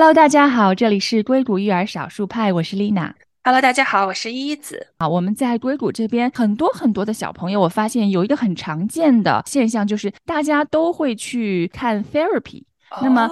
Hello，大家好，这里是硅谷育儿少数派，我是丽娜。Hello，大家好，我是依子。啊，我们在硅谷这边很多很多的小朋友，我发现有一个很常见的现象，就是大家都会去看 therapy。那么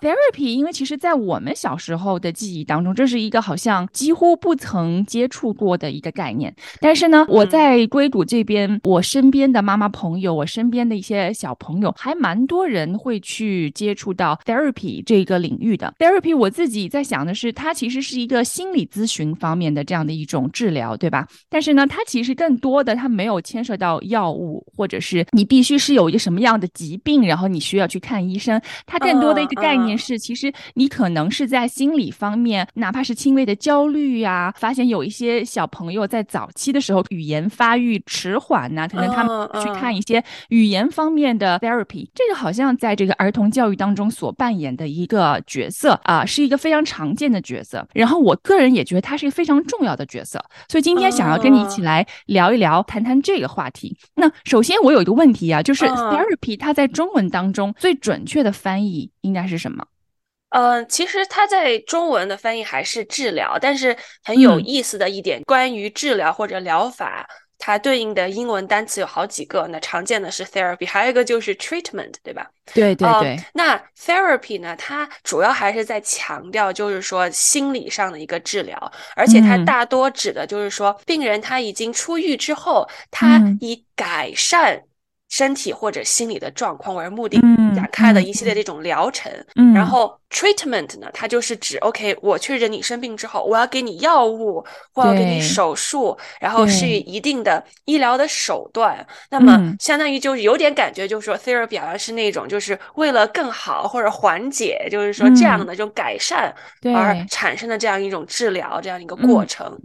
，therapy，因为其实，在我们小时候的记忆当中，这是一个好像几乎不曾接触过的一个概念。但是呢，我在硅谷这边，我身边的妈妈朋友，我身边的一些小朋友，还蛮多人会去接触到 therapy 这个领域的。therapy，我自己在想的是，它其实是一个心理咨询方面的这样的一种治疗，对吧？但是呢，它其实更多的，它没有牵涉到药物，或者是你必须是有一个什么样的疾病，然后你需要去看医生。它更多的一个概念是，其实你可能是在心理方面，哪怕是轻微的焦虑呀，发现有一些小朋友在早期的时候语言发育迟缓呐，可能他们去看一些语言方面的 therapy，这个好像在这个儿童教育当中所扮演的一个角色啊，是一个非常常见的角色。然后我个人也觉得它是一个非常重要的角色，所以今天想要跟你一起来聊一聊，谈谈这个话题。那首先我有一个问题啊，就是 therapy 它在中文当中最准确的翻译。应该是什么？嗯，其实它在中文的翻译还是治疗，但是很有意思的一点，关于治疗或者疗法，它对应的英文单词有好几个。那常见的是 therapy，还有一个就是 treatment，对吧？对对对。那 therapy 呢？它主要还是在强调，就是说心理上的一个治疗，而且它大多指的就是说，病人他已经出狱之后，他以改善。身体或者心理的状况为目的展开的一系列这种疗程，然后 treatment 呢，它就是指 OK，我确认你生病之后，我要给你药物，或要给你手术，然后施予一定的医疗的手段。那么相当于就是有点感觉，就是说 therapy 好像是那种就是为了更好或者缓解，就是说这样的这种改善而产生的这样一种治疗这样一个过程。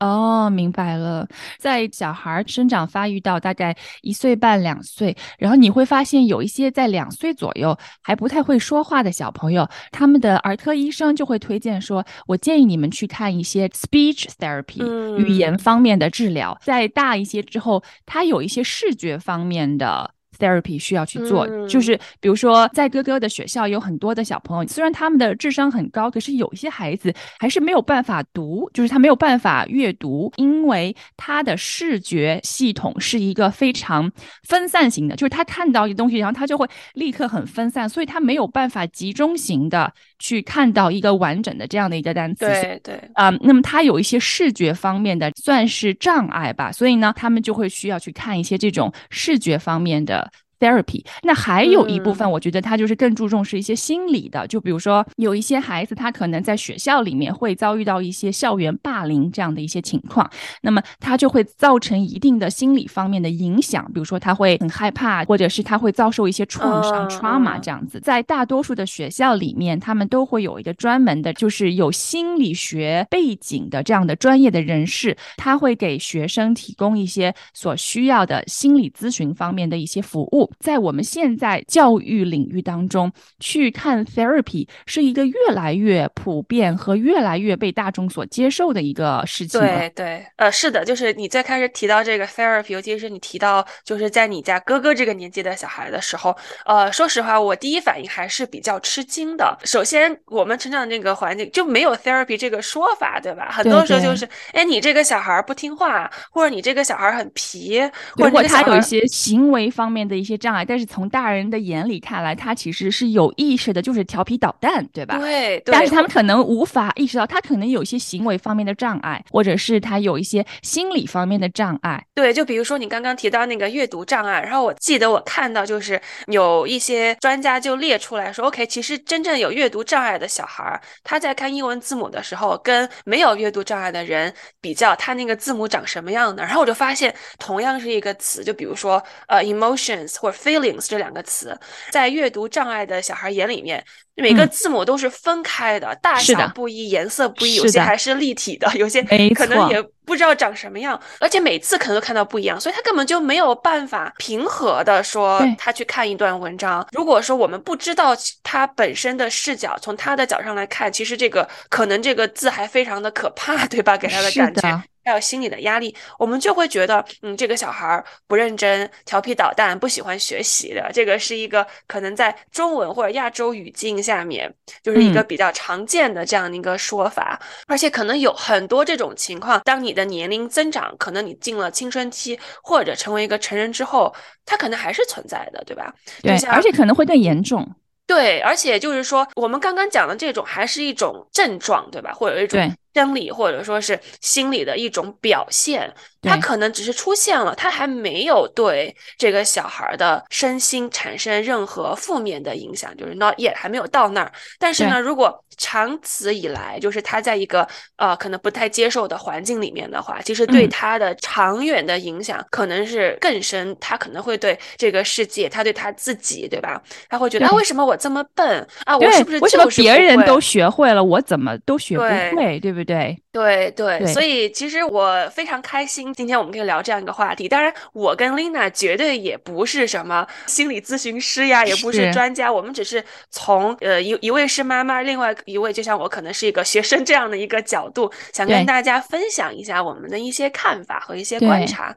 哦，明白了。在小孩生长发育到大概一岁半、两岁，然后你会发现有一些在两岁左右还不太会说话的小朋友，他们的儿科医生就会推荐说：“我建议你们去看一些 speech therapy 语言方面的治疗。”再大一些之后，他有一些视觉方面的。Therapy 需要去做，就是比如说在哥哥的学校有很多的小朋友，虽然他们的智商很高，可是有一些孩子还是没有办法读，就是他没有办法阅读，因为他的视觉系统是一个非常分散型的，就是他看到一个东西，然后他就会立刻很分散，所以他没有办法集中型的去看到一个完整的这样的一个单词。对对啊，那么他有一些视觉方面的算是障碍吧，所以呢，他们就会需要去看一些这种视觉方面的。therapy，那还有一部分，我觉得他就是更注重是一些心理的，就比如说有一些孩子，他可能在学校里面会遭遇到一些校园霸凌这样的一些情况，那么他就会造成一定的心理方面的影响，比如说他会很害怕，或者是他会遭受一些创伤 trauma 这样子。在大多数的学校里面，他们都会有一个专门的，就是有心理学背景的这样的专业的人士，他会给学生提供一些所需要的心理咨询方面的一些服务。在我们现在教育领域当中，去看 therapy 是一个越来越普遍和越来越被大众所接受的一个事情。对对，呃，是的，就是你最开始提到这个 therapy，尤其是你提到就是在你家哥哥这个年纪的小孩的时候，呃，说实话，我第一反应还是比较吃惊的。首先，我们成长的那个环境就没有 therapy 这个说法，对吧？很多时候就是，哎，你这个小孩不听话，或者你这个小孩很皮，或者他有一些行为方面的一些。障碍，但是从大人的眼里看来，他其实是有意识的，就是调皮捣蛋，对吧？对。但是他们可能无法意识到，他可能有一些行为方面的障碍，或者是他有一些心理方面的障碍。对，就比如说你刚刚提到那个阅读障碍，然后我记得我看到就是有一些专家就列出来说，OK，其实真正有阅读障碍的小孩，他在看英文字母的时候，跟没有阅读障碍的人比较，他那个字母长什么样的？然后我就发现，同样是一个词，就比如说呃，emotions。或者 feelings 这两个词，在阅读障碍的小孩眼里面，每个字母都是分开的，大小不一，颜色不一，有些还是立体的，有些可能也不知道长什么样，而且每次可能都看到不一样，所以他根本就没有办法平和的说他去看一段文章。如果说我们不知道他本身的视角，从他的角上来看，其实这个可能这个字还非常的可怕，对吧？给他的感觉。还有心理的压力，我们就会觉得，嗯，这个小孩不认真、调皮捣蛋、不喜欢学习的，这个是一个可能在中文或者亚洲语境下面就是一个比较常见的这样的一个说法，而且可能有很多这种情况，当你的年龄增长，可能你进了青春期或者成为一个成人之后，它可能还是存在的，对吧？对，而且可能会更严重。对，而且就是说，我们刚刚讲的这种还是一种症状，对吧？或者一种。生理或者说是心理的一种表现，他可能只是出现了，他还没有对这个小孩的身心产生任何负面的影响，就是 not yet 还没有到那儿。但是呢，如果长此以来，就是他在一个呃可能不太接受的环境里面的话，其实对他的长远的影响可能是更深。他可能会对这个世界，他对他自己，对吧？他会觉得啊，为什么我这么笨啊？我是不是为什么别人都学会了，我怎么都学不会？对不对？对对对，所以其实我非常开心，今天我们可以聊这样一个话题。当然，我跟 Lina 绝对也不是什么心理咨询师呀，也不是专家，我们只是从呃一一位是妈妈，另外一位就像我可能是一个学生这样的一个角度，想跟大家分享一下我们的一些看法和一些观察。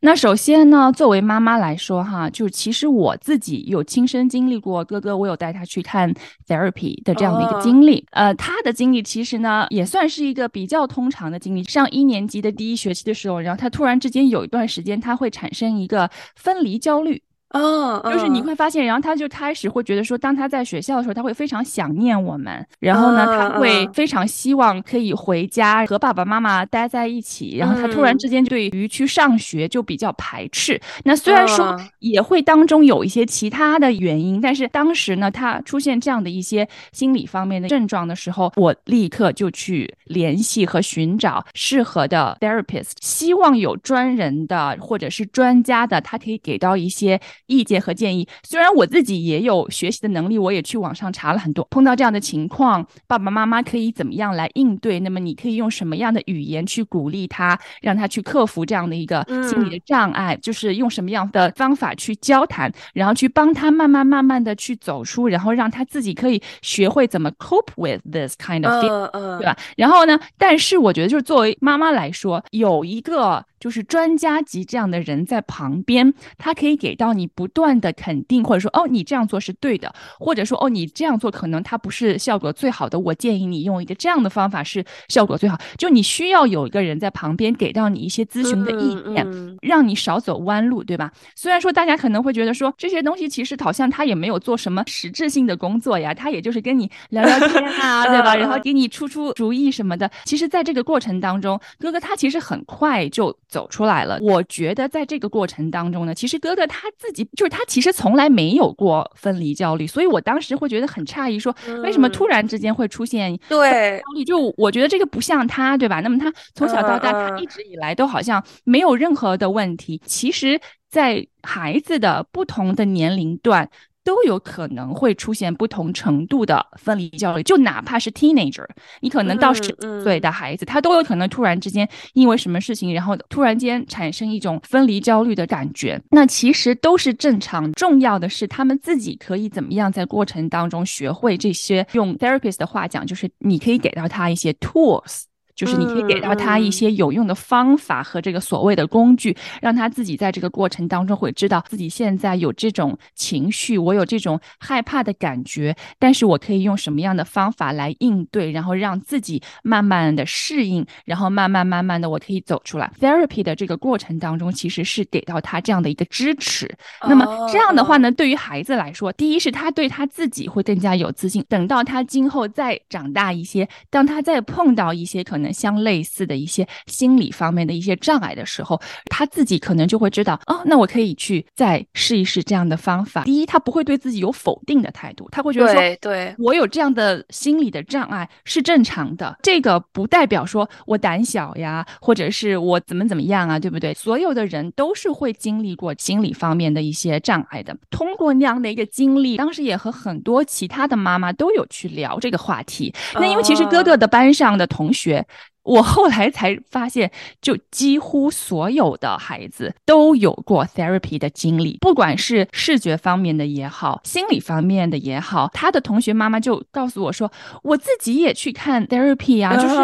那首先呢，作为妈妈来说，哈，就是其实我自己有亲身经历过，哥哥我有带他去看 therapy 的这样的一个经历。呃，他的经历其实呢，也算是一个比较通常的经历。上一年级的第一学期的时候，然后他突然之间有一段时间，他会产生一个分离焦虑。哦，就是你会发现，然后他就开始会觉得说，当他在学校的时候，他会非常想念我们，然后呢，他会非常希望可以回家和爸爸妈妈待在一起，然后他突然之间对于去上学就比较排斥。那虽然说也会当中有一些其他的原因，但是当时呢，他出现这样的一些心理方面的症状的时候，我立刻就去联系和寻找适合的 therapist，希望有专人的或者是专家的，他可以给到一些。意见和建议，虽然我自己也有学习的能力，我也去网上查了很多。碰到这样的情况，爸爸妈妈可以怎么样来应对？那么你可以用什么样的语言去鼓励他，让他去克服这样的一个心理的障碍？就是用什么样的方法去交谈，然后去帮他慢慢慢慢的去走出，然后让他自己可以学会怎么 cope with this kind of feeling，对吧？然后呢，但是我觉得就是作为妈妈来说，有一个。就是专家级这样的人在旁边，他可以给到你不断的肯定，或者说哦，你这样做是对的，或者说哦，你这样做可能它不是效果最好的，我建议你用一个这样的方法是效果最好。就你需要有一个人在旁边给到你一些咨询的意见，让你少走弯路，对吧？虽然说大家可能会觉得说这些东西其实好像他也没有做什么实质性的工作呀，他也就是跟你聊聊天啊，对吧？然后给你出出主意什么的。其实，在这个过程当中，哥哥他其实很快就。走出来了，我觉得在这个过程当中呢，其实哥哥他自己就是他其实从来没有过分离焦虑，所以我当时会觉得很诧异，说为什么突然之间会出现对焦虑？就我觉得这个不像他，对吧？那么他从小到大，他一直以来都好像没有任何的问题。其实，在孩子的不同的年龄段。都有可能会出现不同程度的分离焦虑，就哪怕是 teenager，你可能到十岁的孩子，他都有可能突然之间因为什么事情，然后突然间产生一种分离焦虑的感觉。那其实都是正常，重要的是他们自己可以怎么样在过程当中学会这些。用 therapist 的话讲，就是你可以给到他一些 tools。就是你可以给到他一些有用的方法和这个所谓的工具，让他自己在这个过程当中会知道自己现在有这种情绪，我有这种害怕的感觉，但是我可以用什么样的方法来应对，然后让自己慢慢的适应，然后慢慢慢慢的我可以走出来。Therapy 的这个过程当中，其实是给到他这样的一个支持。那么这样的话呢，对于孩子来说，第一是他对他自己会更加有自信，等到他今后再长大一些，当他再碰到一些可能。相类似的一些心理方面的一些障碍的时候，他自己可能就会知道哦，那我可以去再试一试这样的方法。第一，他不会对自己有否定的态度，他会觉得说，对我有这样的心理的障碍是正常的。这个不代表说我胆小呀，或者是我怎么怎么样啊，对不对？所有的人都是会经历过心理方面的一些障碍的。通过那样的一个经历，当时也和很多其他的妈妈都有去聊这个话题。那因为其实哥哥的班上的同学。我后来才发现，就几乎所有的孩子都有过 therapy 的经历，不管是视觉方面的也好，心理方面的也好。他的同学妈妈就告诉我说，我自己也去看 therapy 啊，就是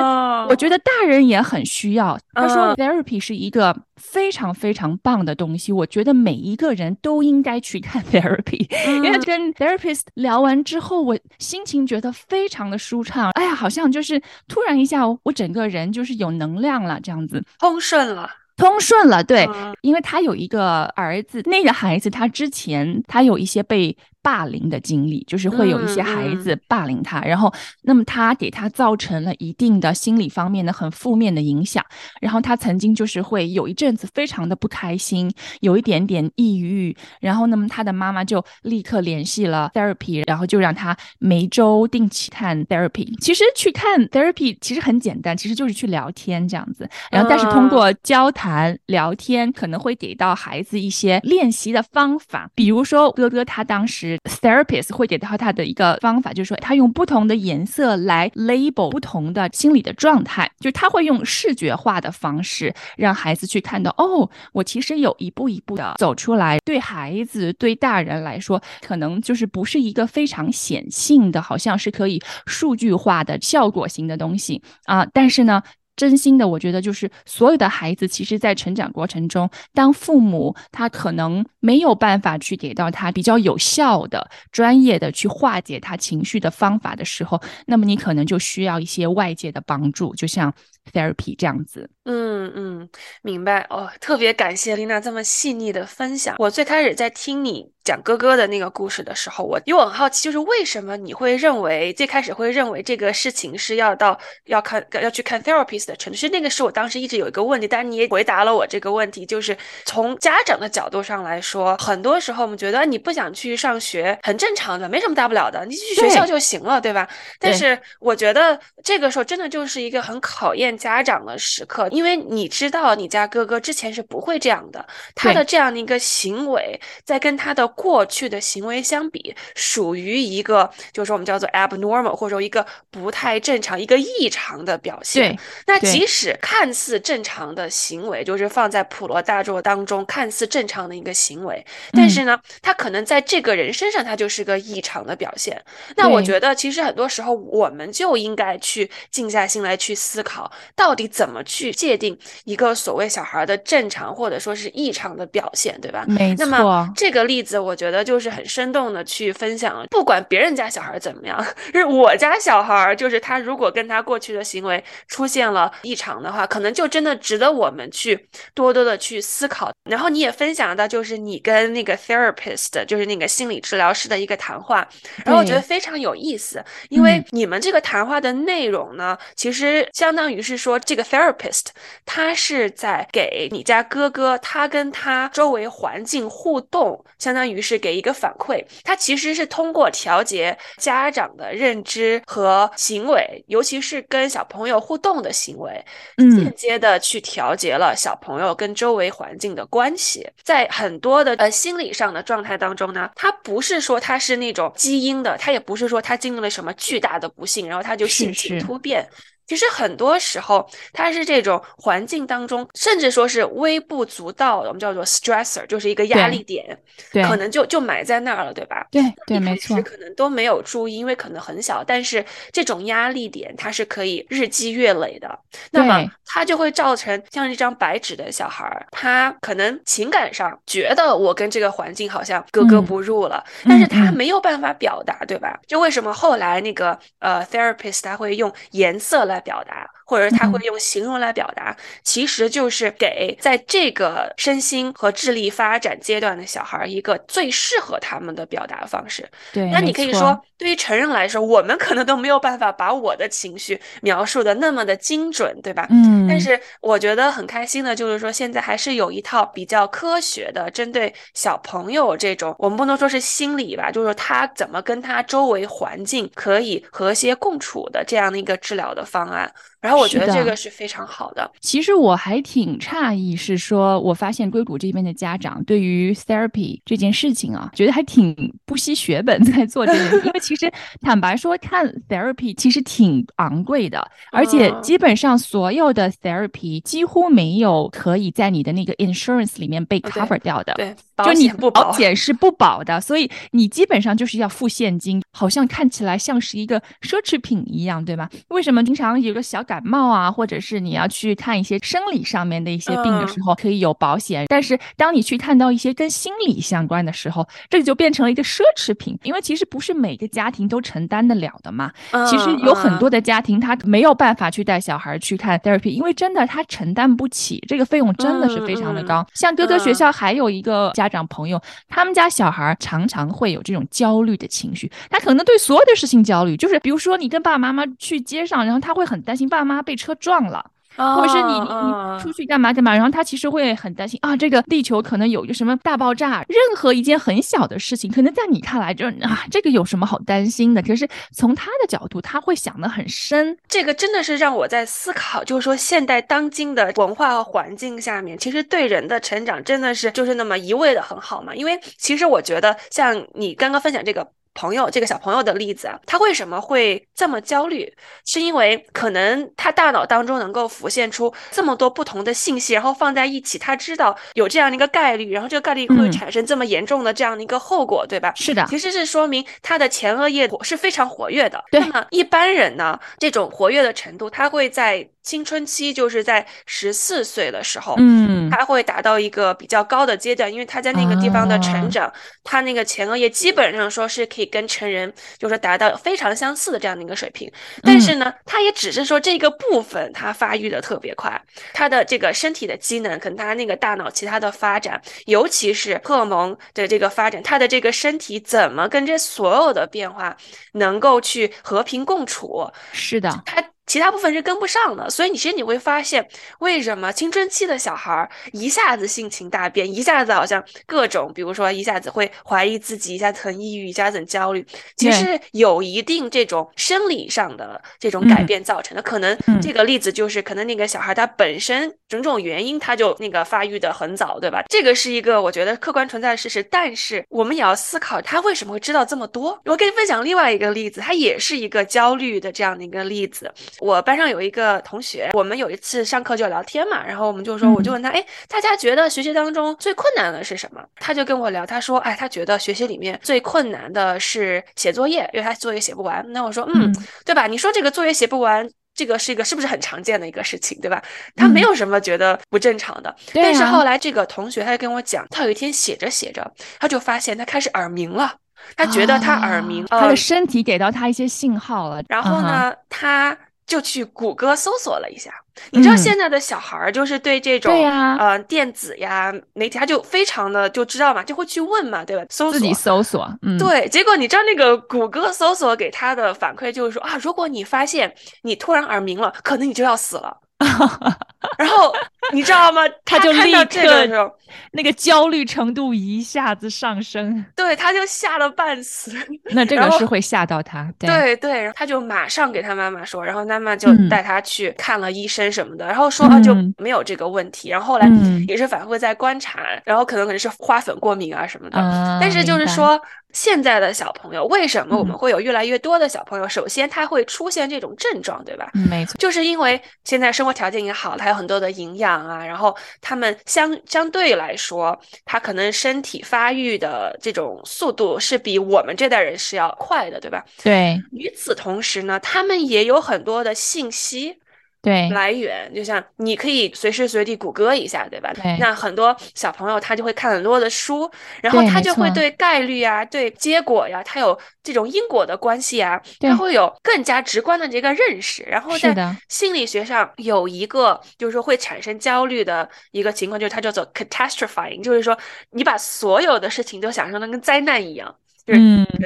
我觉得大人也很需要。他说 therapy 是一个非常非常棒的东西，我觉得每一个人都应该去看 therapy，因为跟 therapist 聊完之后，我心情觉得非常的舒畅。哎呀，好像就是突然一下，我整个人。人就是有能量了，这样子通顺了，通顺了。对，因为他有一个儿子，那个孩子他之前他有一些被。霸凌的经历，就是会有一些孩子霸凌他，然后那么他给他造成了一定的心理方面的很负面的影响，然后他曾经就是会有一阵子非常的不开心，有一点点抑郁，然后那么他的妈妈就立刻联系了 therapy，然后就让他每周定期看 therapy。其实去看 therapy 其实很简单，其实就是去聊天这样子，然后但是通过交谈聊天，可能会给到孩子一些练习的方法，比如说哥哥他当时。Therapist 会给到他的一个方法，就是说他用不同的颜色来 label 不同的心理的状态，就是他会用视觉化的方式让孩子去看到，哦，我其实有一步一步的走出来。对孩子、对大人来说，可能就是不是一个非常显性的，好像是可以数据化的效果型的东西啊，但是呢。真心的，我觉得就是所有的孩子，其实，在成长过程中，当父母他可能没有办法去给到他比较有效的、专业的去化解他情绪的方法的时候，那么你可能就需要一些外界的帮助，就像 therapy 这样子。嗯嗯，明白哦，特别感谢丽娜这么细腻的分享。我最开始在听你讲哥哥的那个故事的时候，我因为我很好奇，就是为什么你会认为最开始会认为这个事情是要到要看 要去看 therapist 的程度？其实那个是我当时一直有一个问题，但是你也回答了我这个问题，就是从家长的角度上来说，很多时候我们觉得你不想去上学很正常的，没什么大不了的，你去学校就行了，对吧？但是我觉得这个时候真的就是一个很考验家长的时刻。因为你知道，你家哥哥之前是不会这样的，他的这样的一个行为，在跟他的过去的行为相比，属于一个，就是我们叫做 abnormal，或者说一个不太正常、一个异常的表现。那即使看似正常的行为，就是放在普罗大众当中看似正常的一个行为，但是呢，他可能在这个人身上，他就是个异常的表现。那我觉得，其实很多时候，我们就应该去静下心来去思考，到底怎么去。界定一个所谓小孩的正常或者说是异常的表现，对吧？没错。那么这个例子，我觉得就是很生动的去分享了。不管别人家小孩怎么样，是我家小孩，就是他如果跟他过去的行为出现了异常的话，可能就真的值得我们去多多的去思考。然后你也分享到，就是你跟那个 therapist，就是那个心理治疗师的一个谈话，然后我觉得非常有意思，因为你们这个谈话的内容呢，其实相当于是说这个 therapist。他是在给你家哥哥，他跟他周围环境互动，相当于是给一个反馈。他其实是通过调节家长的认知和行为，尤其是跟小朋友互动的行为，间接的去调节了小朋友跟周围环境的关系。在很多的呃心理上的状态当中呢，他不是说他是那种基因的，他也不是说他经历了什么巨大的不幸，然后他就性情突变。其实很多时候，它是这种环境当中，甚至说是微不足道的，我们叫做 stressor，就是一个压力点，对可能就就埋在那儿了，对吧？对对，没错，可能都没有注意，因为可能很小，但是这种压力点它是可以日积月累的，那么它就会造成像一张白纸的小孩儿，他可能情感上觉得我跟这个环境好像格格不入了，但是他没有办法表达，对吧？就为什么后来那个呃 therapist 他会用颜色来。来表达。或者他会用形容来表达，其实就是给在这个身心和智力发展阶段的小孩一个最适合他们的表达方式。对，那你可以说，对于成人来说，我们可能都没有办法把我的情绪描述的那么的精准，对吧？嗯。但是我觉得很开心的就是说，现在还是有一套比较科学的，针对小朋友这种，我们不能说是心理吧，就是他怎么跟他周围环境可以和谐共处的这样的一个治疗的方案。然后我。觉得这个是非常好的。其实我还挺诧异，是说我发现硅谷这边的家长对于 therapy 这件事情啊，觉得还挺不惜血本在做这件事，因为其实 坦白说，看 therapy 其实挺昂贵的，而且基本上所有的 therapy 几乎没有可以在你的那个 insurance 里面被 cover 掉的。对，就你不保险是不保的，所以你基本上就是要付现金，好像看起来像是一个奢侈品一样，对吗？为什么经常有个小感冒啊，或者是你要去看一些生理上面的一些病的时候，可以有保险？但是当你去看到一些跟心理相关的时候，这就变成了一个奢侈品，因为其实不是每个家庭都承担得了的嘛。其实有很多的家庭他没有办法去带小孩去看 therapy，因为真的他承担不起这个费用，真的是非常的高。像哥哥学校还有一个家长朋友，他们家小孩常常会有这种焦虑的情绪，他可能对所有的事情焦虑，就是比如说你跟爸爸妈妈去街上，然后他会很担心爸妈被车撞了。或者是你你你出去干嘛干嘛，然后他其实会很担心啊，这个地球可能有一个什么大爆炸。任何一件很小的事情，可能在你看来就啊，这个有什么好担心的？可是从他的角度，他会想得很深。这个真的是让我在思考，就是说现代当今的文化和环境下面，其实对人的成长真的是就是那么一味的很好嘛？因为其实我觉得，像你刚刚分享这个。朋友，这个小朋友的例子啊，他为什么会这么焦虑？是因为可能他大脑当中能够浮现出这么多不同的信息，然后放在一起，他知道有这样的一个概率，然后这个概率会产生这么严重的这样的一个后果，对吧？是的，其实是说明他的前额叶是非常活跃的。对，那么一般人呢，这种活跃的程度，他会在。青春期就是在十四岁的时候，嗯，他会达到一个比较高的阶段，因为他在那个地方的成长，他那个前额叶基本上说是可以跟成人就是达到非常相似的这样的一个水平。但是呢，他也只是说这个部分他发育的特别快，他的这个身体的机能跟他那个大脑其他的发展，尤其是荷尔蒙的这个发展，他的这个身体怎么跟这所有的变化能够去和平共处？是的，他。其他部分是跟不上的，所以你其实你会发现，为什么青春期的小孩儿一下子性情大变，一下子好像各种，比如说一下子会怀疑自己，一下子很抑郁，一下子很焦虑，其实有一定这种生理上的这种改变造成的。可能这个例子就是，可能那个小孩他本身种种原因，他就那个发育的很早，对吧？这个是一个我觉得客观存在的事实，但是我们也要思考他为什么会知道这么多。我跟你分享另外一个例子，他也是一个焦虑的这样的一个例子。我班上有一个同学，我们有一次上课就聊天嘛，然后我们就说，我就问他，哎，大家觉得学习当中最困难的是什么？他就跟我聊，他说，哎，他觉得学习里面最困难的是写作业，因为他作业写不完。那我说，嗯，对吧？你说这个作业写不完，这个是一个是不是很常见的一个事情，对吧？他没有什么觉得不正常的。但是后来这个同学他就跟我讲，他有一天写着写着，他就发现他开始耳鸣了，他觉得他耳鸣，他的身体给到他一些信号了。然后呢，他。就去谷歌搜索了一下，你知道现在的小孩儿就是对这种呃电子呀媒体，他就非常的就知道嘛，就会去问嘛，对吧？搜索自己搜索，嗯，对。结果你知道那个谷歌搜索给他的反馈就是说啊，如果你发现你突然耳鸣了，可能你就要死了。然后你知道吗？他就立刻那个焦虑程度一下子上升，对，他就吓了半死。那这个是会吓到他，对对，然后他就马上给他妈妈说，然后妈妈就带他去看了医生什么的，然后说啊就没有这个问题。然后后来也是反复在观察，然后可能可能是花粉过敏啊什么的，但是就是说。现在的小朋友为什么我们会有越来越多的小朋友？首先，他会出现这种症状，对吧？没错，就是因为现在生活条件也好，他有很多的营养啊，然后他们相相对来说，他可能身体发育的这种速度是比我们这代人是要快的，对吧？对。与此同时呢，他们也有很多的信息。对，来源就像你可以随时随地谷歌一下，对吧？对。那很多小朋友他就会看很多的书，然后他就会对概率啊、对结果呀，他有这种因果的关系啊，他会有更加直观的这个认识。然后在心理学上有一个就是说会产生焦虑的一个情况，就是它叫做 catastrophizing，就是说你把所有的事情都想象的跟灾难一样，就是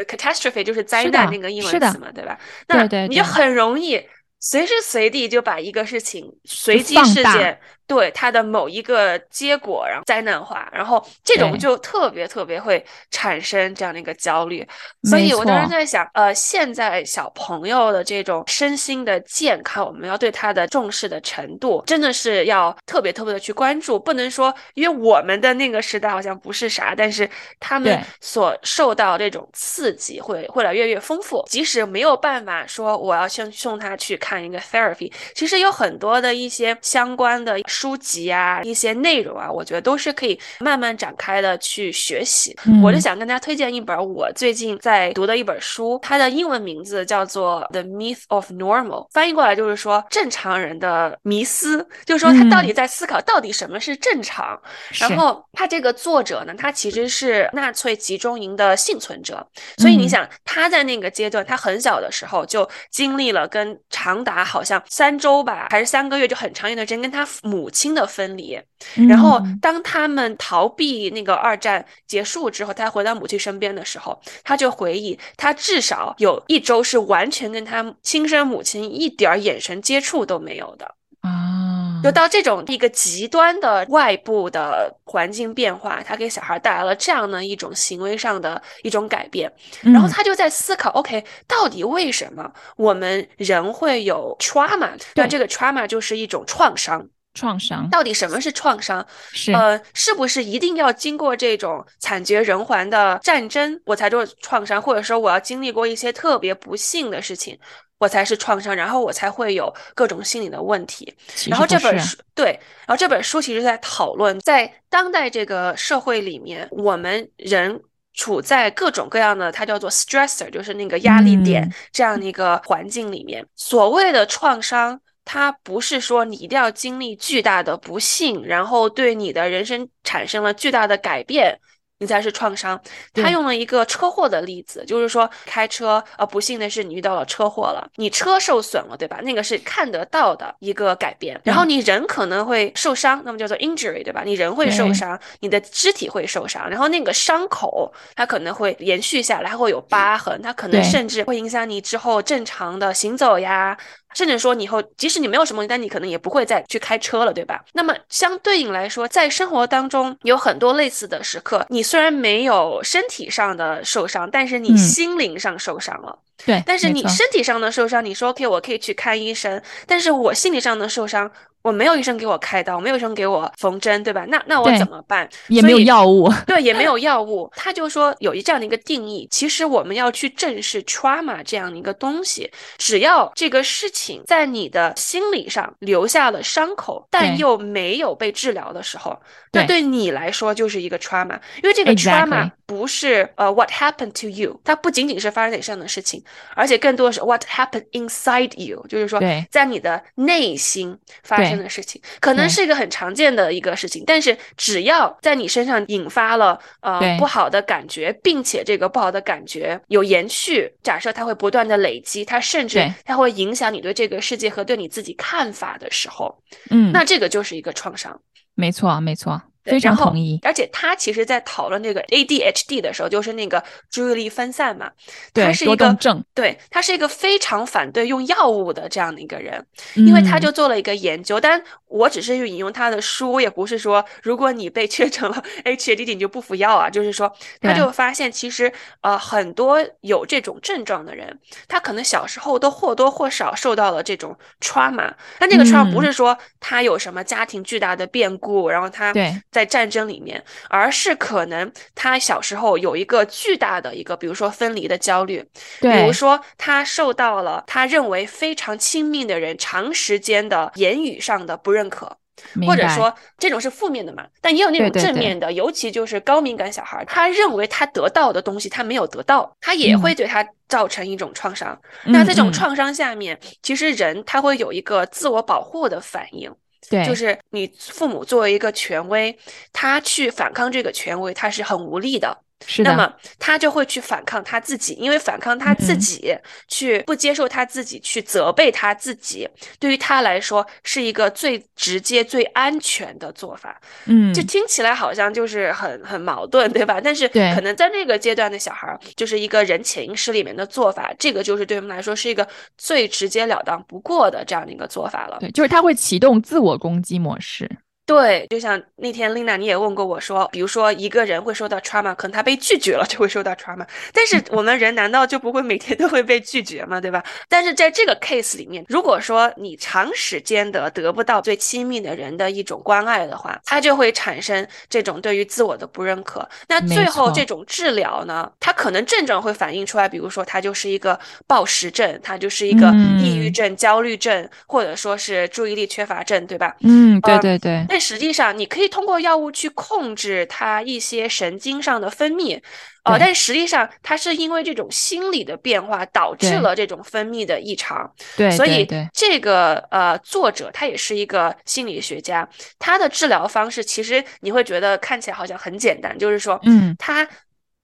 catastrophe 就是灾难那个英文词嘛，对吧？那你就很容易。随时随地就把一个事情随机事件对他的某一个结果，然后灾难化，然后这种就特别特别会产生这样的一个焦虑。所以我当时在想，呃，现在小朋友的这种身心的健康，我们要对他的重视的程度，真的是要特别特别的去关注，不能说因为我们的那个时代好像不是啥，但是他们所受到这种刺激会会来越来越丰富，即使没有办法说我要先送他去看一个 therapy，其实有很多的一些相关的书籍啊，一些内容啊，我觉得都是可以慢慢展开的去学习。我就嗯想跟大家推荐一本我最近在读的一本书，它的英文名字叫做《The Myth of Normal》，翻译过来就是说正常人的迷思，就是说他到底在思考到底什么是正常。然后他这个作者呢，他其实是纳粹集中营的幸存者，所以你嗯想他在那个阶段，他很小的时候就经历了跟长达好像三周吧，还是三个月，就很长一段时间跟他母亲的分离。然后嗯当他们逃避那个二战结束之后，他回到母亲身边的时候，他就回忆，他至少有一周是完全跟他亲生母亲一点儿眼神接触都没有的。啊，就到这种一个极端的外部的环境变化，他给小孩带来了这样的一种行为上的一种改变，然后嗯他就在思考，OK，到底为什么我们人会有 trauma？那对这个 trauma 就是一种创伤。创伤到底什么是创伤？是呃，是不是一定要经过这种惨绝人寰的战争，我才做创伤，或者说我要经历过一些特别不幸的事情，我才是创伤，然后我才会有各种心理的问题。然后这本书对，然后这本书其实在讨论，在当代这个社会里面，我们人处在各种各样的，它叫做 stressor，就是那个压力点、嗯这样的一个环境里面，所谓的创伤。它不是说你一定要经历巨大的不幸，然后对你的人生产生了巨大的改变，你才是创伤。他用了一个车祸的例子，就是说开车，呃，不幸的是你遇到了车祸了，你车受损了，对吧？那个是看得到的一个改变。然后你人可能会受伤，那么叫做 injury，对吧？你人会受伤，你的肢体会受伤，然后那个伤口它可能会延续下来，它会有疤痕，它可能甚至会影响你之后正常的行走呀。甚至说你以后即使你没有什么，但你可能也不会再去开车了，对吧？那么相对应来说，在生活当中有很多类似的时刻，你虽然没有身体上的受伤，但是你嗯心灵上受伤了。对，但是你身体上的受伤，你说 OK，我可以去看医生，但是我心理上的受伤，我没有医生给我开刀，没有医生给我缝针，对吧？那那我怎么办？也没有药物，对，也没有药物。他就说有一这样的一个定义，其实我们要去正视 trauma 这样的一个东西，只要这个事情在你的心理上留下了伤口，但又没有被治疗的时候，那对对你来说就是一个 trauma，因为这个 trauma 不是呃 what happened to you，它不仅仅是发生在你身上的事情，而且更多的是 what happened inside you，就是说在你的内心发生对。的事情，可能是一个很常见的一个事情，但是只要在你身上引发了呃不好的感觉，并且这个不好的感觉有延续，假设它会不断的累积，它甚至它会影响你对这个世界和对你自己看法的时候，嗯，那这个就是一个创伤。没错没错，对非常同意，而且他其实在讨论这个 ADHD 的时候，就是那个注意力分散嘛，他对是一个症，对他是一个非常反对用药物的这样的一个人，因为他嗯。就做了一个研究，但我只是引用他的书，也不是说如果你被确诊了 ADHD 你就不服药啊，就是说他就发现其实呃很多有这种症状的人，他可能小时候都或多或少受到了这种 trauma，但这个 trauma 不嗯。是说他有什么家庭巨大的变故，然后他对在战争里面，而是可能他小时候有一个巨大的一个，比如说分离的焦虑，比如说他受到了他认为非常亲密的人长时间的言语上的不认可。或者说这种是负面的嘛，但也有那种对对对正面的，尤其就是高敏感小孩，他认为他得到的东西他没有得到，他也嗯会对他造成一种创伤。那在这种创伤下面，其实人他会有一个自我保护的反应。对就是你父母作为一个权威，他去反抗这个权威，他是很无力的。是的。那么他就会去反抗他自己，因为反抗他自己，去不接受他自己，去责备他自己，对于他来说是一个最直接、最安全的做法。嗯，就听起来好像就是很很矛盾，对吧？但是可能在那个阶段的小孩儿，就是一个人潜意识里面的做法，这个就是对他们来说是一个最直截了当不过的这样的一个做法了。对，就是他会启动自我攻击模式。对，就像那天 Lina 你也问过我说，比如说一个人会受到 trauma，可能他被拒绝了就会受到 trauma，但是我们人难道就不会每天都会被拒绝吗？对吧？但是在这个 case 里面，如果说你长时间的得不到最亲密的人的一种关爱的话，他就会产生这种对于自我的不认可。那最后这种治疗呢，他可能症状会反映出来，比如说他就是一个暴食症，他就是一个抑郁症、焦虑症，或者说是注意力缺乏症，对吧？嗯，对对对。实际上，你可以通过药物去控制它一些神经上的分泌，呃，但实际上它是因为这种心理的变化导致了这种分泌的异常。对，所以这个呃作者他也是一个心理学家，他的治疗方式其实你会觉得看起来好像很简单，就是说，嗯，他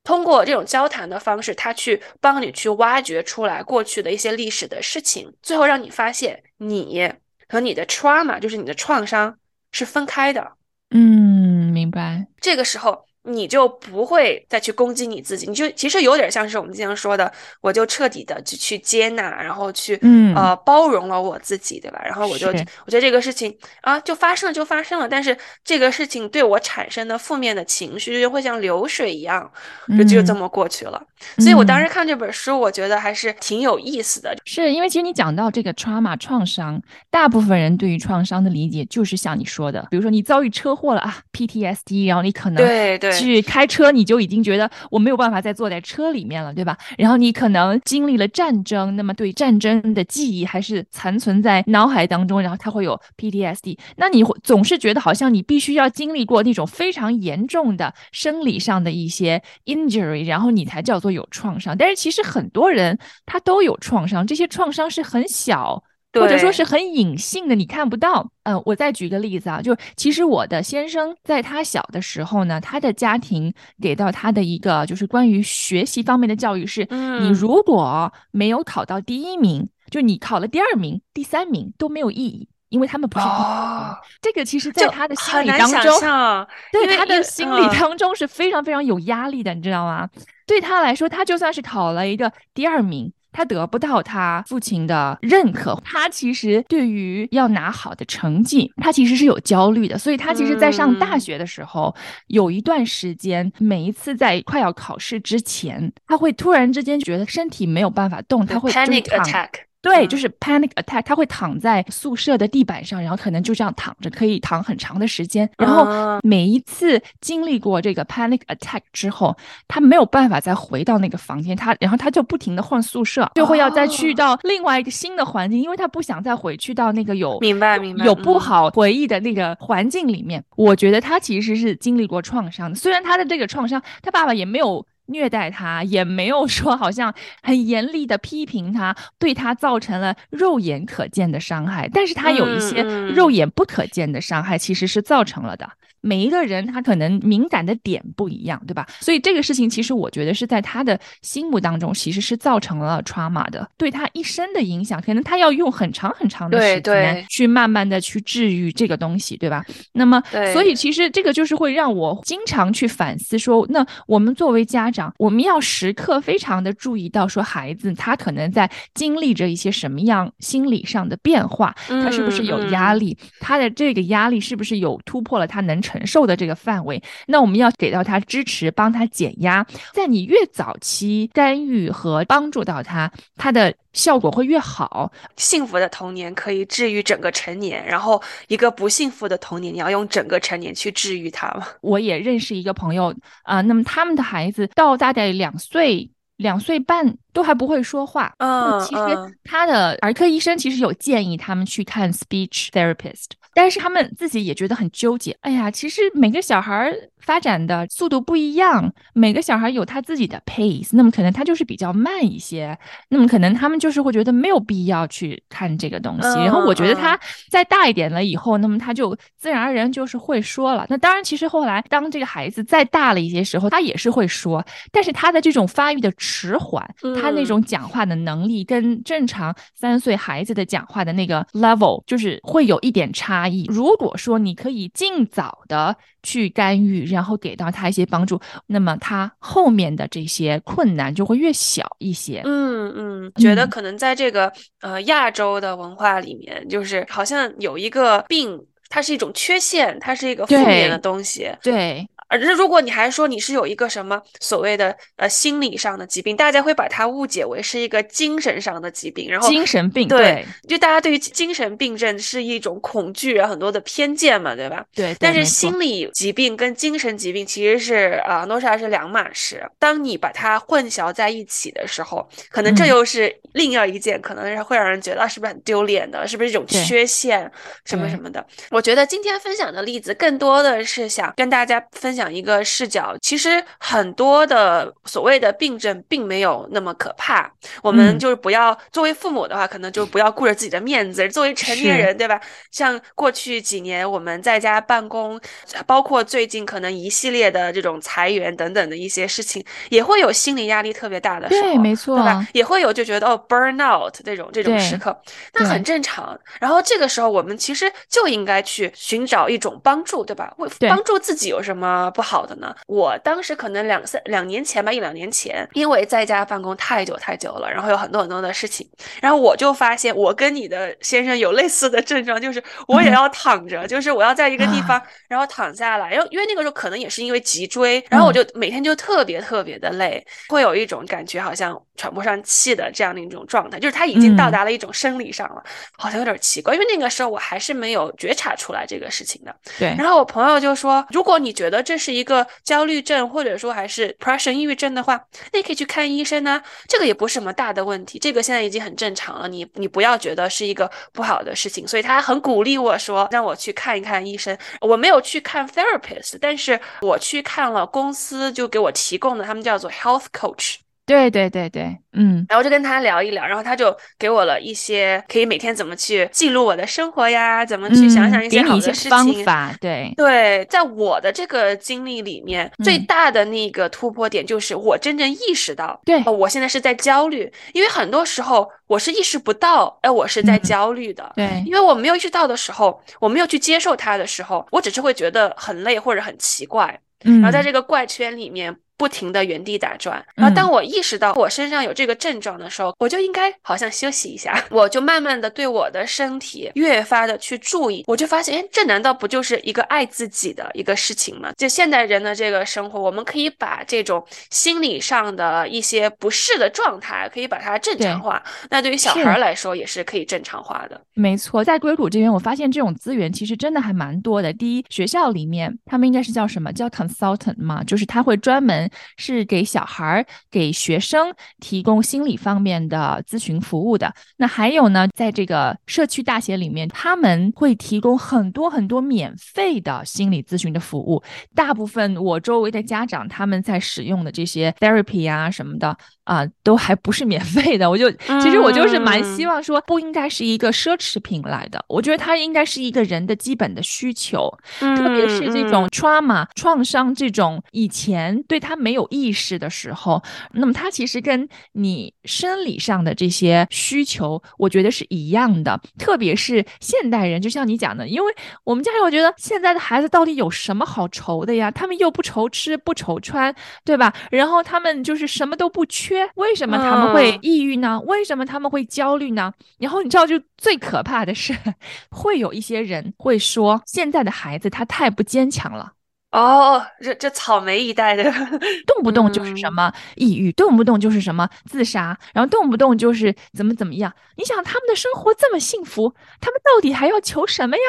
通过这种交谈的方式，他去帮你去挖掘出来过去的一些历史的事情，最后让你发现你和你的 trauma，就是你的创伤。是分开的，嗯，明白。这个时候。你就不会再去攻击你自己，你就其实有点像是我们经常说的，我就彻底的去去接纳，然后去呃包容了我自己，对吧？然后我就我觉得这个事情啊，就发生了就发生了，但是这个事情对我产生的负面的情绪就会像流水一样，就就这么过去了。所以我当时看这本书，我觉得还是挺有意思的。是因为其实你讲到这个 trauma 创伤，大部分人对于创伤的理解就是像你说的，比如说你遭遇车祸了啊，PTSD，然后你可能对对。去开车，你就已经觉得我没有办法再坐在车里面了，对吧？然后你可能经历了战争，那么对战争的记忆还是残存在脑海当中，然后它会有 PTSD。那你会总是觉得好像你必须要经历过那种非常严重的生理上的一些 injury，然后你才叫做有创伤。但是其实很多人他都有创伤，这些创伤是很小。或者说是很隐性的，你看不到。嗯，我再举个例子啊，就其实我的先生在他小的时候呢，他的家庭给到他的一个就是关于学习方面的教育是：你如果没有考到第一名，就你考了第二名、第三名都没有意义，因为他们不是。哦。这个其实在他的心理当中，对他的心理当中是非常非常有压力的，你知道吗？对他来说，他就算是考了一个第二名。他得不到他父亲的认可，他其实对于要拿好的成绩，他其实是有焦虑的。所以，他其实，在上大学的时候，有一段时间，每一次在快要考试之前，他会突然之间觉得身体没有办法动，他会 panic attack。对，就是 panic attack，他会躺在宿舍的地板上，然后可能就这样躺着，可以躺很长的时间。然后每一次经历过这个 panic attack 之后，他没有办法再回到那个房间，他然后他就不停的换宿舍，就会要再去到另外一个新的环境，因为他不想再回去到那个有明白明白有不好回忆的那个环境里面。我觉得他其实是经历过创伤的，虽然他的这个创伤，他爸爸也没有。虐待他也没有说好像很严厉的批评他，对他造成了肉眼可见的伤害，但是他有一些肉眼不可见的伤害，其实是造成了的。每一个人他可能敏感的点不一样，对吧？所以这个事情其实我觉得是在他的心目当中，其实是造成了 trauma 的，对他一生的影响，可能他要用很长很长的时间去慢慢的去治愈这个东西，对吧？那么，所以其实这个就是会让我经常去反思说，那我们作为家长，我们要时刻非常的注意到说，孩子他可能在经历着一些什么样心理上的变化，他是不是有压力，他的这个压力是不是有突破了他能承。承受的这个范围，那我们要给到他支持，帮他减压。在你越早期干预和帮助到他，他的效果会越好。幸福的童年可以治愈整个成年，然后一个不幸福的童年，你要用整个成年去治愈他吗？我也认识一个朋友啊，那么他们的孩子到大概两岁。两岁半都还不会说话，嗯，其实他的儿科医生其实有建议他们去看 speech therapist，但是他们自己也觉得很纠结。哎呀，其实每个小孩发展的速度不一样，每个小孩有他自己的 pace，那么可能他就是比较慢一些，那么可能他们就是会觉得没有必要去看这个东西。然后我觉得他再大一点了以后，那么他就自然而然就是会说了。那当然，其实后来当这个孩子再大了一些时候，他也是会说，但是他的这种发育的迟缓，他那种讲话的能力跟正常三岁孩子的讲话的那个 level 就是会有一点差异。如果说你可以尽早的去干预，然后给到他一些帮助，那么他后面的这些困难就会越小一些。嗯嗯，觉得可能在这个呃亚洲的文化里面，就是好像有一个病，它是一种缺陷，它是一个负面的东西。对。而如果你还说你是有一个什么所谓的呃心理上的疾病，大家会把它误解为是一个精神上的疾病，然后精神病对，就大家对于精神病症是一种恐惧啊，很多的偏见嘛，对吧？对。但是心理疾病跟精神疾病其实是啊，都是还是两码事。当你把它混淆在一起的时候，可能这又是另外一件，可能是会让人觉得是不是很丢脸的，是不是一种缺陷什么什么的？我觉得今天分享的例子更多的是想跟大家分享。一个视角，其实很多的所谓的病症并没有那么可怕。我们就是不要作为父母的话，可能就不要顾着自己的面子。作为成年人，对吧？像过去几年我们在家办公，包括最近可能一系列的这种裁员等等的一些事情，也会有心理压力特别大的时候，对，没错，对吧？也会有就觉得哦，burn out 这种这种时刻，那很正常。然后这个时候，我们其实就应该去寻找一种帮助，对吧？为帮助自己有什么？不好的呢？我当时可能两三两年前吧，一两年前，因为在家办公太久太久了，然后有很多很多的事情，然后我就发现我跟你的先生有类似的症状，就是我也要躺着，就是我要在一个地方，然后躺下来，然后因为那个时候可能也是因为脊椎，然后我就每天就特别特别的累，会有一种感觉好像喘不上气的这样的一种状态，就是他已经到达了一种生理上了，好像有点奇怪，因为那个时候我还是没有觉察出来这个事情的。对，然后我朋友就说，如果你觉得这这是一个焦虑症，或者说还是 depression 抑郁症的话，那你可以去看医生呢。这个也不是什么大的问题，这个现在已经很正常了。你你不要觉得是一个不好的事情。所以他很鼓励我说，让我去看一看医生。我没有去看 therapist，但是我去看了公司就给我提供的，他们叫做 health coach。对对对对，嗯，然后就跟他聊一聊，然后他就给我了一些可以每天怎么去记录我的生活呀，怎么去想想一些好的事情。方法，对。对，在我的这个经历里面，最大的那个突破点就是我真正意识到，对，我现在是在焦虑，因为很多时候我是意识不到，哎，我是在焦虑的，对，因为我没有意识到的时候，我没有去接受它的时候，我只是会觉得很累或者很奇怪，嗯，然后在这个怪圈里面。不停的原地打转，然后当我意识到我身上有这个症状的时候，我就应该好像休息一下，我就慢慢的对我的身体越发的去注意，我就发现，哎，这难道不就是一个爱自己的一个事情吗？就现代人的这个生活，我们可以把这种心理上的一些不适的状态，可以把它正常化。那对于小孩来说，也是可以正常化的。没错，在硅谷这边，我发现这种资源其实真的还蛮多的。第一，学校里面他们应该是叫什么叫 consultant 嘛，就是他会专门。是给小孩儿、给学生提供心理方面的咨询服务的。那还有呢，在这个社区大学里面，他们会提供很多很多免费的心理咨询的服务。大部分我周围的家长他们在使用的这些 therapy 啊什么的。啊，都还不是免费的，我就其实我就是蛮希望说，不应该是一个奢侈品来的，我觉得它应该是一个人的基本的需求，特别是这种 trauma 创伤这种以前对他没有意识的时候，那么它其实跟你生理上的这些需求，我觉得是一样的，特别是现代人，就像你讲的，因为我们家里我觉得现在的孩子到底有什么好愁的呀？他们又不愁吃不愁穿，对吧？然后他们就是什么都不缺。为什么他们会抑郁呢？为什么他们会焦虑呢？然后你知道，就最可怕的是，会有一些人会说，现在的孩子他太不坚强了。哦，这这草莓一代的，动不动就是什么抑郁，动不动就是什么自杀，然后动不动就是怎么怎么样。你想他们的生活这么幸福，他们到底还要求什么呀？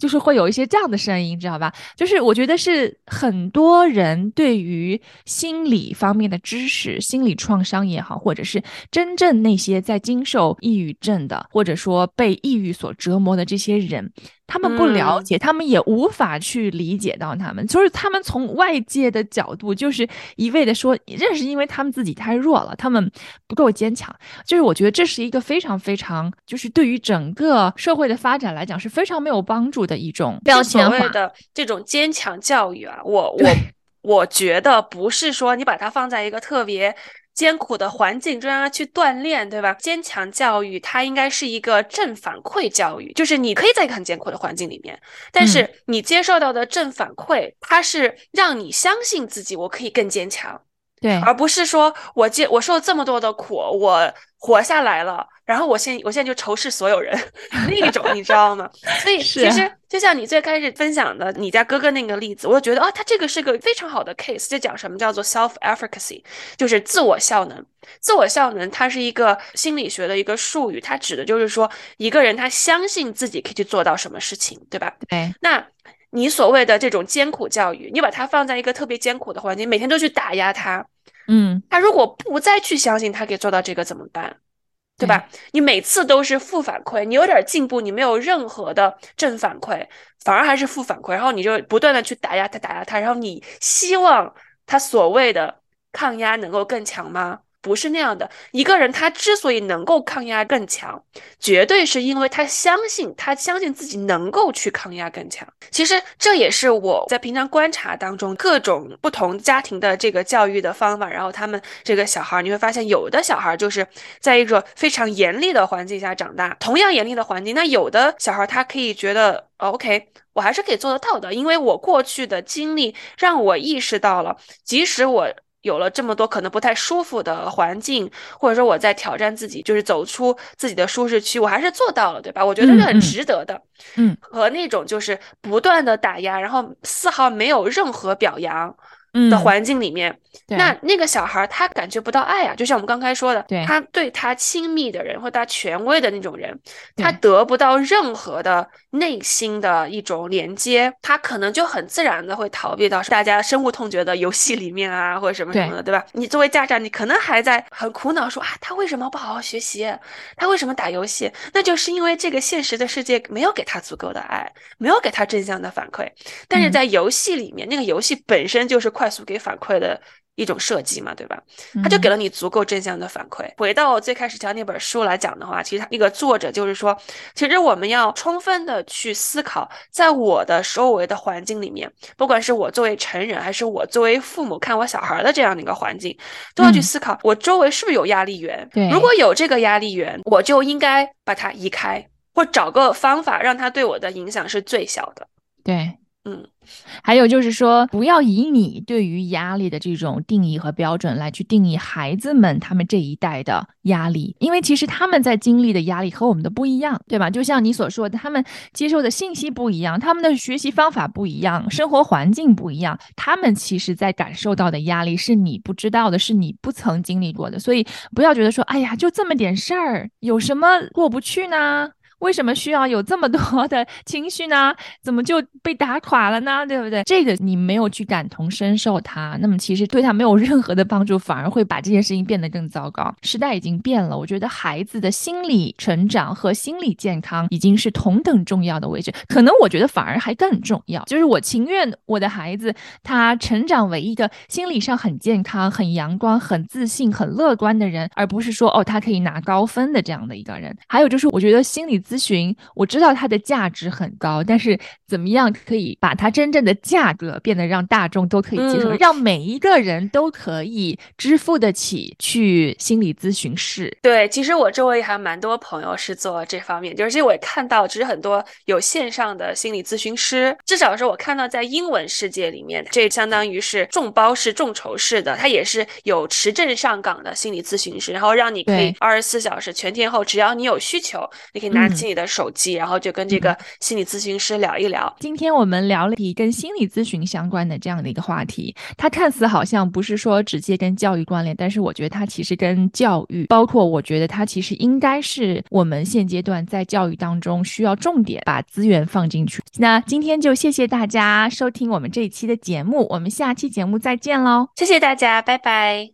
就是会有一些这样的声音，知道吧？就是我觉得是很多人对于心理方面的知识、心理创伤也好，或者是真正那些在经受抑郁症的，或者说被抑郁所折磨的这些人。他们不了解，他们也无法去理解到他们，就是他们从外界的角度，就是一味的说，认识因为他们自己太弱了，他们不够坚强。就是我觉得这是一个非常非常，就是对于整个社会的发展来讲是非常没有帮助的一种标签化的这种坚强教育啊，我我我觉得不是说你把它放在一个特别。艰苦的环境中让他去锻炼，对吧？坚强教育它应该是一个正反馈教育，就是你可以在一个很艰苦的环境里面，但是你接受到的正反馈，它是让你相信自己，我可以更坚强，对，而不是说我接我受这么多的苦，我活下来了。然后我现我现在就仇视所有人那一种，你知道吗？所以 其实就像你最开始分享的你家哥哥那个例子，我就觉得啊，他这个是个非常好的 case，就讲什么叫做 self efficacy，就是自我效能。自我效能它是一个心理学的一个术语，它指的就是说一个人他相信自己可以去做到什么事情，对吧？对。那你所谓的这种艰苦教育，你把他放在一个特别艰苦的环境，每天都去打压他，嗯，他如果不再去相信他可以做到这个怎么办？对吧？你每次都是负反馈，你有点进步，你没有任何的正反馈，反而还是负反馈，然后你就不断的去打压他，打压他，然后你希望他所谓的抗压能够更强吗？不是那样的，一个人他之所以能够抗压更强，绝对是因为他相信，他相信自己能够去抗压更强。其实这也是我在平常观察当中，各种不同家庭的这个教育的方法，然后他们这个小孩，你会发现有的小孩就是在一个非常严厉的环境下长大，同样严厉的环境，那有的小孩他可以觉得，OK，我还是可以做得到的，因为我过去的经历让我意识到了，即使我。有了这么多可能不太舒服的环境，或者说我在挑战自己，就是走出自己的舒适区，我还是做到了，对吧？我觉得是很值得的。嗯，和那种就是不断的打压，然后丝毫没有任何表扬。的环境里面，那那个小孩他感觉不到爱啊，就像我们刚才说的，他对他亲密的人或他权威的那种人，他得不到任何的内心的一种连接，他可能就很自然的会逃避到大家深恶痛绝的游戏里面啊，或者什么什么的，对吧？你作为家长，你可能还在很苦恼说啊，他为什么不好好学习？他为什么打游戏？那就是因为这个现实的世界没有给他足够的爱，没有给他正向的反馈。但是在游戏里面，那个游戏本身就是。快速给反馈的一种设计嘛，对吧？他就给了你足够正向的反馈。回到最开始讲那本书来讲的话，其实他那个作者就是说，其实我们要充分的去思考，在我的周围的环境里面，不管是我作为成人，还是我作为父母看我小孩的这样的一个环境，都要去思考，我周围是不是有压力源？如果有这个压力源，我就应该把它移开，或找个方法让它对我的影响是最小的。对。嗯，还有就是说，不要以你对于压力的这种定义和标准来去定义孩子们他们这一代的压力，因为其实他们在经历的压力和我们的不一样，对吧？就像你所说的，他们接受的信息不一样，他们的学习方法不一样，生活环境不一样，他们其实在感受到的压力是你不知道的，是你不曾经历过的。所以不要觉得说，哎呀，就这么点事儿，有什么过不去呢？为什么需要有这么多的情绪呢？怎么就被打垮了呢？对不对？这个你没有去感同身受他，那么其实对他没有任何的帮助，反而会把这件事情变得更糟糕。时代已经变了，我觉得孩子的心理成长和心理健康已经是同等重要的位置，可能我觉得反而还更重要。就是我情愿我的孩子他成长为一个心理上很健康、很阳光、很自信、很乐观的人，而不是说哦他可以拿高分的这样的一个人。还有就是我觉得心理。咨询我知道它的价值很高，但是怎么样可以把它真正的价格变得让大众都可以接受，让每一个人都可以支付得起去心理咨询室？对，其实我周围还蛮多朋友是做这方面，就是我也看到，其实很多有线上的心理咨询师，至少是我看到在英文世界里面，这相当于是众包式、众筹式的，它也是有持证上岗的心理咨询师，然后让你可以二十四小时全天候，只要你有需求，你可以拿。你的手机，然后就跟这个心理咨询师聊一聊。今天我们聊了一跟心理咨询相关的这样的一个话题，它看似好像不是说直接跟教育关联，但是我觉得它其实跟教育，包括我觉得它其实应该是我们现阶段在教育当中需要重点把资源放进去。那今天就谢谢大家收听我们这一期的节目，我们下期节目再见喽！谢谢大家，拜拜。